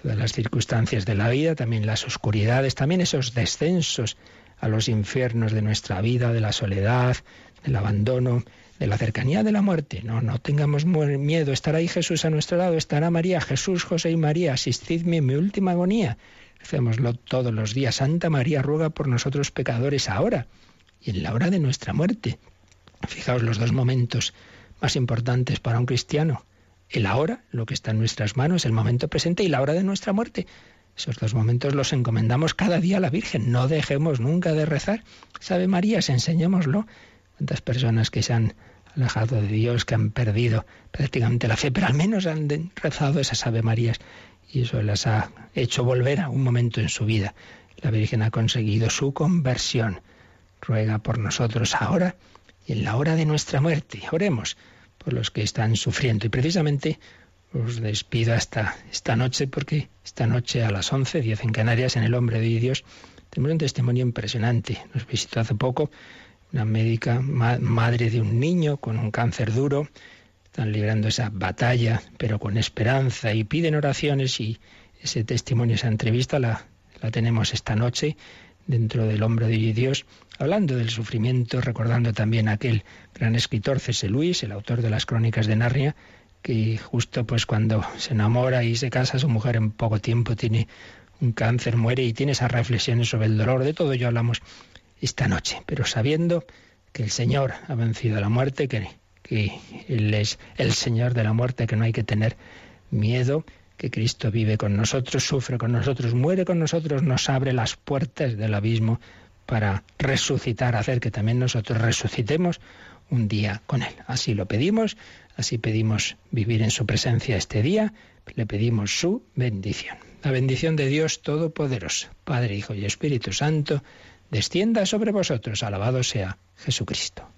todas las circunstancias de la vida, también las oscuridades, también esos descensos a los infiernos de nuestra vida, de la soledad, del abandono, de la cercanía de la muerte. No, no tengamos miedo. Estará ahí Jesús a nuestro lado, estará María, Jesús, José y María. Asistidme en mi última agonía. Hacémoslo todos los días. Santa María ruega por nosotros pecadores ahora y en la hora de nuestra muerte. Fijaos los dos momentos más importantes para un cristiano el ahora, lo que está en nuestras manos, el momento presente y la hora de nuestra muerte. Esos dos momentos los encomendamos cada día a la Virgen. No dejemos nunca de rezar. Sabe María, enseñémoslo. Cuántas personas que se han alejado de Dios, que han perdido prácticamente la fe, pero al menos han rezado esas Ave Marías y eso las ha hecho volver a un momento en su vida. La Virgen ha conseguido su conversión. Ruega por nosotros ahora y en la hora de nuestra muerte. Oremos los que están sufriendo. Y precisamente os despido hasta esta noche, porque esta noche a las 11, 10 en Canarias, en El Hombre de Dios, tenemos un testimonio impresionante. Nos visitó hace poco una médica, madre de un niño con un cáncer duro. Están librando esa batalla, pero con esperanza y piden oraciones y ese testimonio, esa entrevista la, la tenemos esta noche dentro del hombre de Dios, hablando del sufrimiento, recordando también a aquel gran escritor C.S. Luis, el autor de las Crónicas de Narnia, que justo pues cuando se enamora y se casa, su mujer en poco tiempo tiene un cáncer, muere y tiene esas reflexiones sobre el dolor. De todo ello hablamos esta noche, pero sabiendo que el Señor ha vencido la muerte, que, que Él es el Señor de la muerte, que no hay que tener miedo, que Cristo vive con nosotros, sufre con nosotros, muere con nosotros, nos abre las puertas del abismo para resucitar, hacer que también nosotros resucitemos un día con Él. Así lo pedimos, así pedimos vivir en su presencia este día, le pedimos su bendición. La bendición de Dios Todopoderoso, Padre, Hijo y Espíritu Santo, descienda sobre vosotros. Alabado sea Jesucristo.